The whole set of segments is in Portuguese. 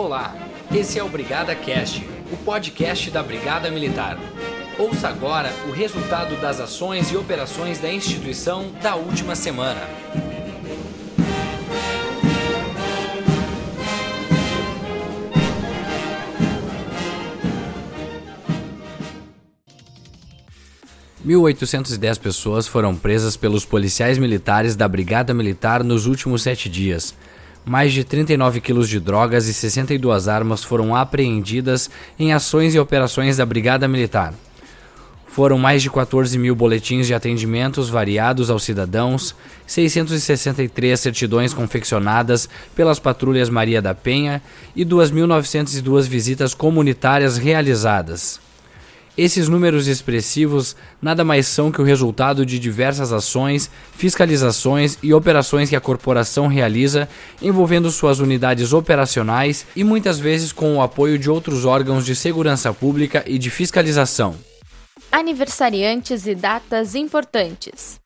Olá, esse é o Brigada Cast, o podcast da Brigada Militar. Ouça agora o resultado das ações e operações da instituição da última semana. (1.810 pessoas foram presas pelos policiais militares da Brigada Militar nos últimos sete dias mais de 39 quilos de drogas e 62 armas foram apreendidas em ações e operações da Brigada Militar. Foram mais de 14 mil boletins de atendimentos variados aos cidadãos, 663 certidões confeccionadas pelas patrulhas Maria da Penha e 2.902 visitas comunitárias realizadas. Esses números expressivos nada mais são que o resultado de diversas ações, fiscalizações e operações que a corporação realiza, envolvendo suas unidades operacionais e muitas vezes com o apoio de outros órgãos de segurança pública e de fiscalização. Aniversariantes e datas importantes.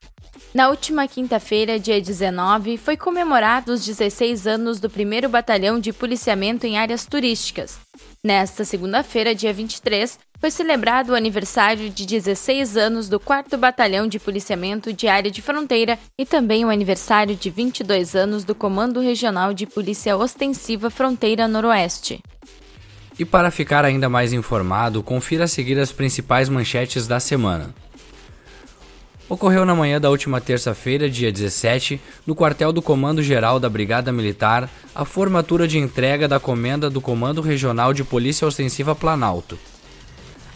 Na última quinta-feira, dia 19, foi comemorado os 16 anos do 1 Batalhão de Policiamento em Áreas Turísticas. Nesta segunda-feira, dia 23, foi celebrado o aniversário de 16 anos do 4 Batalhão de Policiamento de Área de Fronteira e também o aniversário de 22 anos do Comando Regional de Polícia Ostensiva Fronteira Noroeste. E para ficar ainda mais informado, confira a seguir as principais manchetes da semana. Ocorreu na manhã da última terça-feira, dia 17, no quartel do Comando Geral da Brigada Militar, a formatura de entrega da comenda do Comando Regional de Polícia Ostensiva Planalto.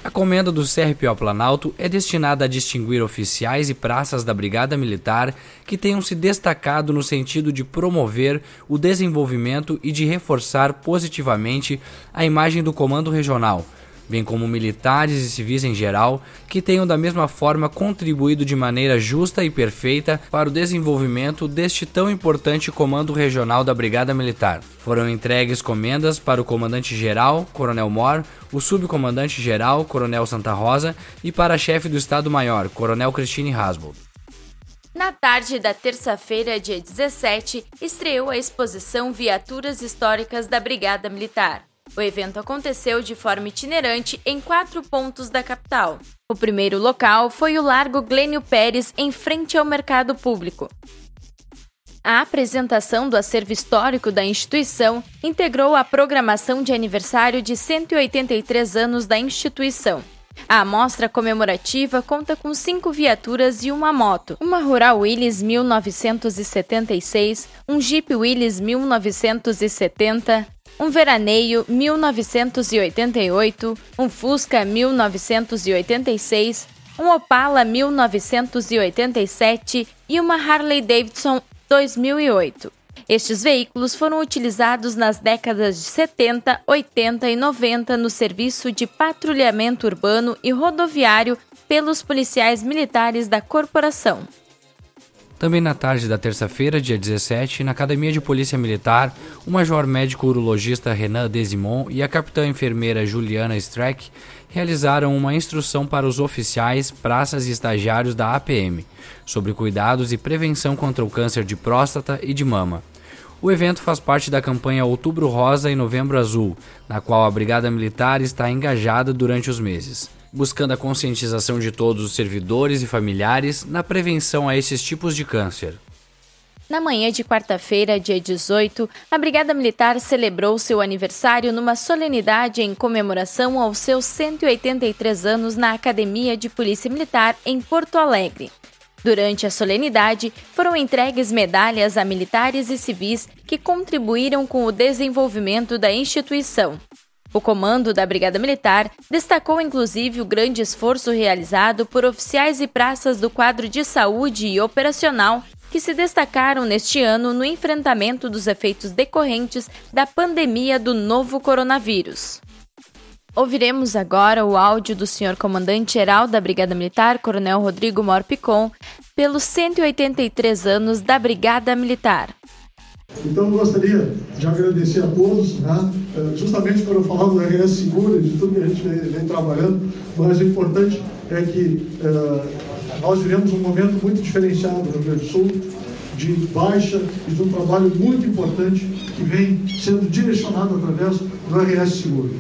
A comenda do CRPO Planalto é destinada a distinguir oficiais e praças da Brigada Militar que tenham se destacado no sentido de promover o desenvolvimento e de reforçar positivamente a imagem do Comando Regional bem como militares e civis em geral, que tenham da mesma forma contribuído de maneira justa e perfeita para o desenvolvimento deste tão importante comando regional da Brigada Militar. Foram entregues comendas para o comandante-geral, Coronel Mor, o subcomandante-geral, Coronel Santa Rosa, e para a chefe do Estado-Maior, Coronel Christine Hasbold. Na tarde da terça-feira, dia 17, estreou a exposição Viaturas Históricas da Brigada Militar. O evento aconteceu de forma itinerante em quatro pontos da capital. O primeiro local foi o Largo Glênio Pérez, em frente ao mercado público. A apresentação do acervo histórico da instituição integrou a programação de aniversário de 183 anos da instituição. A amostra comemorativa conta com cinco viaturas e uma moto, uma Rural Willys 1976, um Jeep Willys 1970, um Veraneio 1988, um Fusca 1986, um Opala 1987 e uma Harley Davidson 2008. Estes veículos foram utilizados nas décadas de 70, 80 e 90 no serviço de patrulhamento urbano e rodoviário pelos policiais militares da corporação. Também na tarde da terça-feira, dia 17, na Academia de Polícia Militar, o major médico urologista Renan Desimon e a capitã enfermeira Juliana Streck realizaram uma instrução para os oficiais, praças e estagiários da APM sobre cuidados e prevenção contra o câncer de próstata e de mama. O evento faz parte da campanha Outubro Rosa e Novembro Azul, na qual a Brigada Militar está engajada durante os meses buscando a conscientização de todos os servidores e familiares na prevenção a esses tipos de câncer. Na manhã de quarta-feira, dia 18, a Brigada Militar celebrou seu aniversário numa solenidade em comemoração aos seus 183 anos na Academia de Polícia Militar em Porto Alegre. Durante a solenidade, foram entregues medalhas a militares e civis que contribuíram com o desenvolvimento da instituição. O comando da Brigada Militar destacou inclusive o grande esforço realizado por oficiais e praças do quadro de saúde e operacional que se destacaram neste ano no enfrentamento dos efeitos decorrentes da pandemia do novo coronavírus. Ouviremos agora o áudio do senhor comandante-geral da Brigada Militar, Coronel Rodrigo Morpicon, pelos 183 anos da Brigada Militar. Então, eu gostaria de agradecer a todos, né? Eh, justamente para falar do RS Seguro e de tudo que a gente vem, vem trabalhando, mas o importante é que uh, nós vivemos um momento muito diferenciado no Rio Grande do Sul, de baixa e de um trabalho muito importante que vem sendo direcionado através do RS Seguro.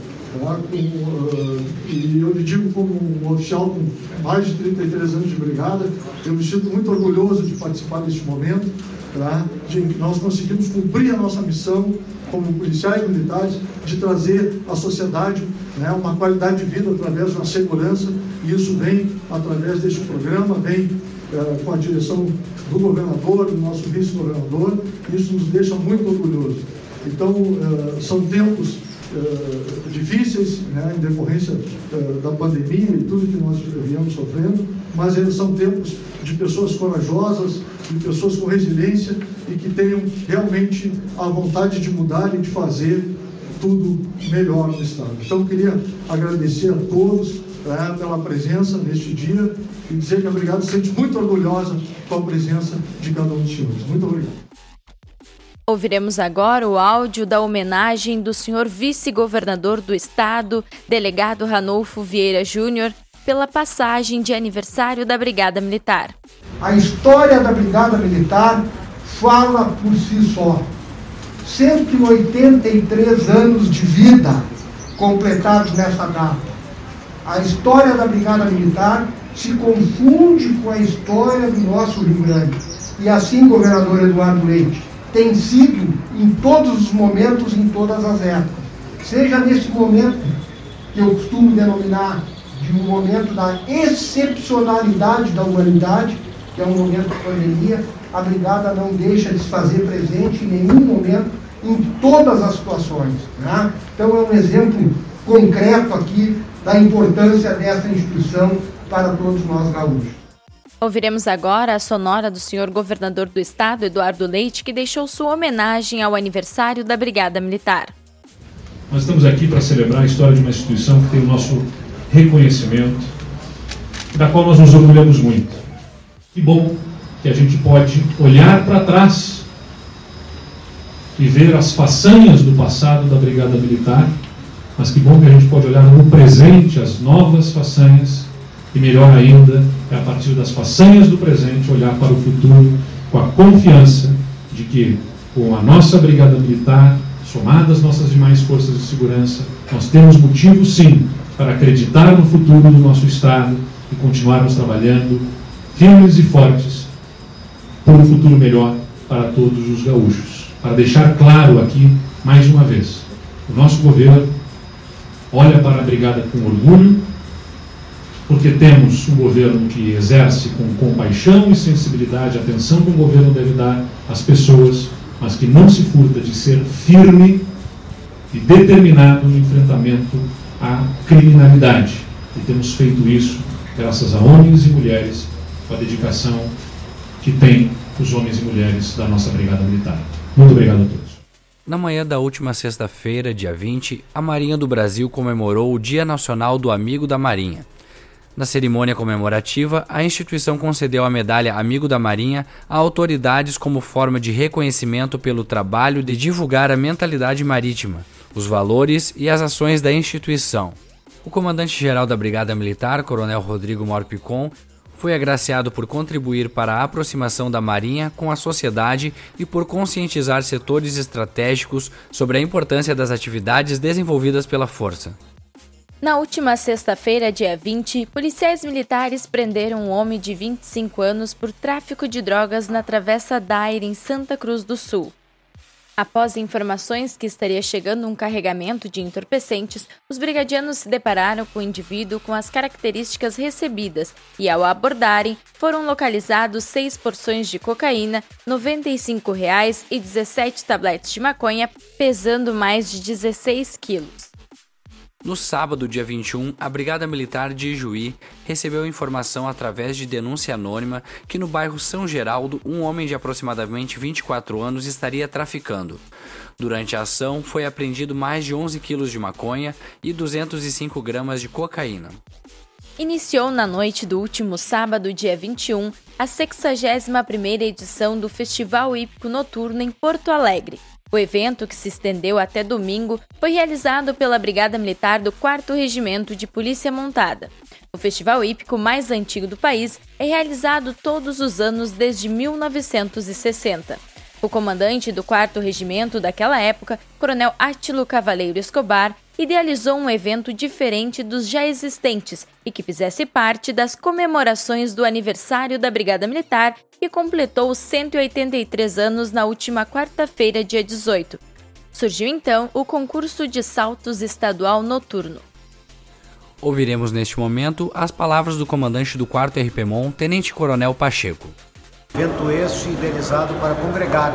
Uh, e eu lhe digo como um oficial com mais de 33 anos de brigada, eu me sinto muito orgulhoso de participar deste momento, tá? de que nós conseguimos cumprir a nossa missão como policiais militares, de trazer à sociedade né, uma qualidade de vida através de uma segurança, e isso vem através deste programa, vem uh, com a direção do governador, do nosso vice-governador, isso nos deixa muito orgulhosos. Então, uh, são tempos uh, difíceis, né, em decorrência uh, da pandemia e tudo que nós viemos sofrendo, mas eles são tempos de pessoas corajosas, de pessoas com resiliência e que tenham realmente a vontade de mudar e de fazer tudo melhor no Estado. Então, queria agradecer a todos né, pela presença neste dia e dizer que a Brigada se sente muito orgulhosa com a presença de cada um dos senhores. Muito obrigado. Ouviremos agora o áudio da homenagem do senhor vice-governador do estado, delegado Ranolfo Vieira Júnior, pela passagem de aniversário da Brigada Militar. A história da Brigada Militar fala por si só. 183 anos de vida completados nessa data. A história da Brigada Militar se confunde com a história do nosso Rio Grande. E assim, governador Eduardo Leite, tem sido em todos os momentos, em todas as épocas. Seja nesse momento que eu costumo denominar de um momento da excepcionalidade da humanidade, que é um momento de pandemia, a brigada não deixa de se fazer presente em nenhum momento, em todas as situações. Né? Então é um exemplo concreto aqui da importância dessa instituição para todos nós gaúchos. Ouviremos agora a sonora do senhor governador do estado, Eduardo Leite, que deixou sua homenagem ao aniversário da Brigada Militar. Nós estamos aqui para celebrar a história de uma instituição que tem o nosso reconhecimento, da qual nós nos orgulhamos muito. Que bom que a gente pode olhar para trás e ver as façanhas do passado da Brigada Militar, mas que bom que a gente pode olhar no presente as novas façanhas e melhor ainda é a partir das façanhas do presente olhar para o futuro com a confiança de que com a nossa Brigada Militar, somada às nossas demais forças de segurança, nós temos motivo sim para acreditar no futuro do nosso Estado e continuarmos trabalhando firmes e fortes por um futuro melhor para todos os gaúchos. Para deixar claro aqui, mais uma vez, o nosso governo olha para a Brigada com orgulho, porque temos um governo que exerce com compaixão e sensibilidade a atenção que o governo deve dar às pessoas, mas que não se furta de ser firme e determinado no enfrentamento à criminalidade. E temos feito isso graças a homens e mulheres com a dedicação que tem os homens e mulheres da nossa Brigada Militar. Muito obrigado a todos. Na manhã da última sexta-feira, dia 20, a Marinha do Brasil comemorou o Dia Nacional do Amigo da Marinha. Na cerimônia comemorativa, a instituição concedeu a medalha Amigo da Marinha a autoridades como forma de reconhecimento pelo trabalho de divulgar a mentalidade marítima, os valores e as ações da instituição. O comandante-geral da Brigada Militar, Coronel Rodrigo Morpicon, foi agraciado por contribuir para a aproximação da Marinha com a sociedade e por conscientizar setores estratégicos sobre a importância das atividades desenvolvidas pela Força. Na última sexta-feira, dia 20, policiais militares prenderam um homem de 25 anos por tráfico de drogas na Travessa Daire, em Santa Cruz do Sul. Após informações que estaria chegando um carregamento de entorpecentes, os brigadianos se depararam com o indivíduo com as características recebidas e, ao abordarem, foram localizados seis porções de cocaína, 95 reais e 17 tabletes de maconha, pesando mais de 16 quilos. No sábado, dia 21, a Brigada Militar de Ijuí recebeu informação através de denúncia anônima que no bairro São Geraldo, um homem de aproximadamente 24 anos estaria traficando. Durante a ação, foi apreendido mais de 11 quilos de maconha e 205 gramas de cocaína. Iniciou na noite do último sábado, dia 21, a 61ª edição do Festival Hípico Noturno em Porto Alegre, o evento, que se estendeu até domingo, foi realizado pela Brigada Militar do 4 Regimento de Polícia Montada. O festival hípico mais antigo do país é realizado todos os anos desde 1960. O comandante do 4 Regimento daquela época, Coronel Átilo Cavaleiro Escobar, idealizou um evento diferente dos já existentes e que fizesse parte das comemorações do aniversário da Brigada Militar, que completou 183 anos na última quarta-feira, dia 18. Surgiu então o concurso de saltos estadual noturno. Ouviremos neste momento as palavras do comandante do 4 RPMON, Tenente Coronel Pacheco. Evento este idealizado para congregar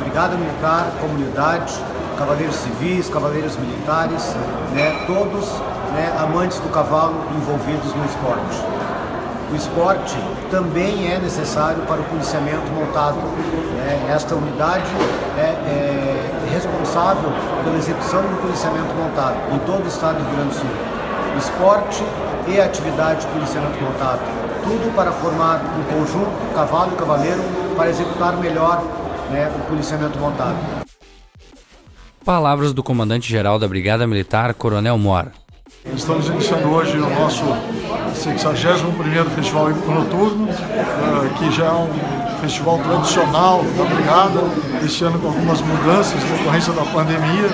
Brigada Militar, comunidade, cavaleiros civis, cavaleiros militares, né, todos né, amantes do cavalo envolvidos no esporte. O esporte também é necessário para o policiamento montado. Né? Esta unidade é, é responsável pela execução do policiamento montado em todo o estado do Rio Grande do Sul esporte e atividade de policiamento montado. Tudo para formar um conjunto, cavalo e cavaleiro, para executar melhor né, o policiamento montado. Palavras do comandante-geral da Brigada Militar, Coronel Mora. Estamos iniciando hoje o nosso 61º Festival Noturno, eh, que já é um festival tradicional da Brigada, este ano com algumas mudanças em decorrência da pandemia,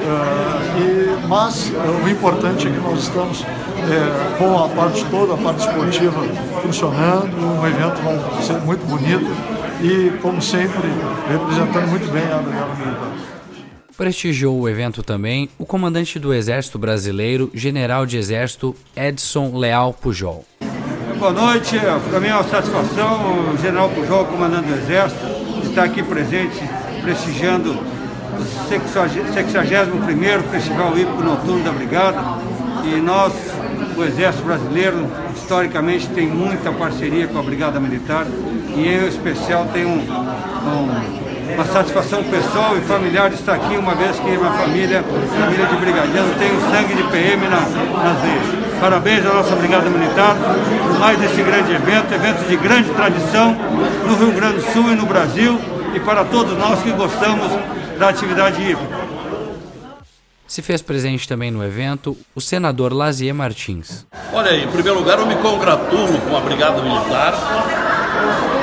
eh, mas eh, o importante é que nós estamos com a parte toda, a parte esportiva funcionando, um evento vai ser muito bonito e, como sempre, representando muito bem a Brigada Militar. Prestigiou o evento também o comandante do Exército Brasileiro, General de Exército Edson Leal Pujol. Boa noite, para mim é uma satisfação, o General Pujol, comandante do Exército, estar aqui presente, prestigiando o 61º Festival Hípico Noturno da Brigada. E nós, o Exército Brasileiro, historicamente tem muita parceria com a Brigada Militar e eu, em especial, tenho um, um uma satisfação pessoal e familiar de estar aqui, uma vez que minha família, família de brigadiano, tem o sangue de PM na, nas veias. Parabéns à nossa Brigada Militar por mais esse grande evento, evento de grande tradição no Rio Grande do Sul e no Brasil e para todos nós que gostamos da atividade hípica. Se fez presente também no evento o senador Lazier Martins. Olha, em primeiro lugar, eu me congratulo com a Brigada Militar,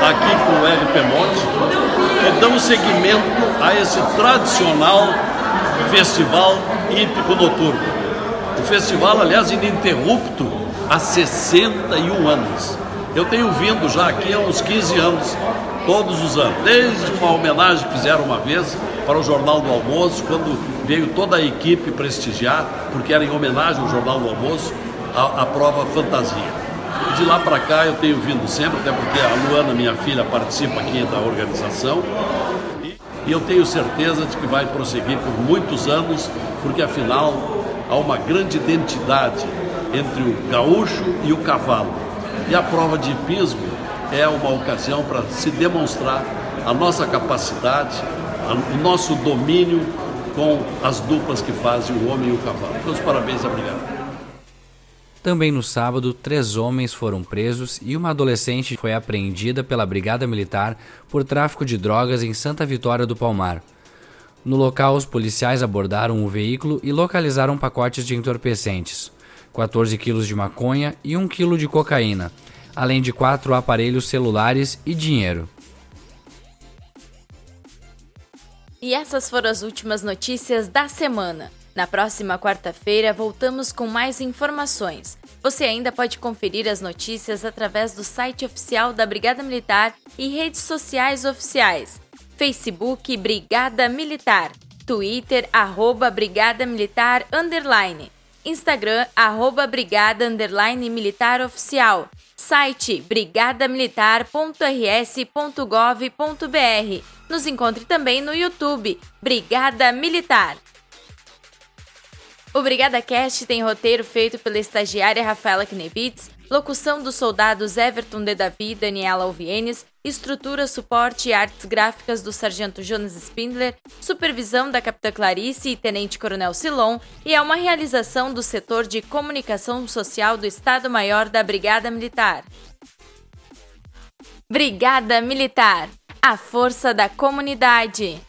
aqui com o RP Monte, dão seguimento a esse tradicional festival hípico noturno. O festival, aliás, ininterrupto há 61 anos. Eu tenho vindo já aqui há uns 15 anos, todos os anos, desde uma homenagem que fizeram uma vez para o Jornal do Almoço, quando veio toda a equipe prestigiar, porque era em homenagem ao Jornal do Almoço, a, a prova fantasia. De lá para cá eu tenho vindo sempre, até porque a Luana, minha filha, participa aqui da organização. E eu tenho certeza de que vai prosseguir por muitos anos, porque afinal há uma grande identidade entre o gaúcho e o cavalo. E a prova de hipismo é uma ocasião para se demonstrar a nossa capacidade, o nosso domínio com as duplas que fazem o homem e o cavalo. Meus parabéns, obrigado. Também no sábado, três homens foram presos e uma adolescente foi apreendida pela Brigada Militar por tráfico de drogas em Santa Vitória do Palmar. No local, os policiais abordaram o veículo e localizaram pacotes de entorpecentes, 14 quilos de maconha e 1 quilo de cocaína, além de quatro aparelhos celulares e dinheiro. E essas foram as últimas notícias da semana. Na próxima quarta-feira voltamos com mais informações. Você ainda pode conferir as notícias através do site oficial da Brigada Militar e redes sociais oficiais: Facebook Brigada Militar, Twitter arroba Brigada Militar underline, Instagram arroba Brigada underline Militar Oficial, site brigadamilitar.rs.gov.br. Nos encontre também no YouTube Brigada Militar. O Cast tem roteiro feito pela estagiária Rafaela Knevitz, locução dos soldados Everton de Davi e Daniela Alvienes, estrutura, suporte e artes gráficas do Sargento Jonas Spindler, supervisão da Capitã Clarice e Tenente Coronel Silon e é uma realização do setor de comunicação social do Estado-Maior da Brigada Militar. Brigada Militar, a força da comunidade.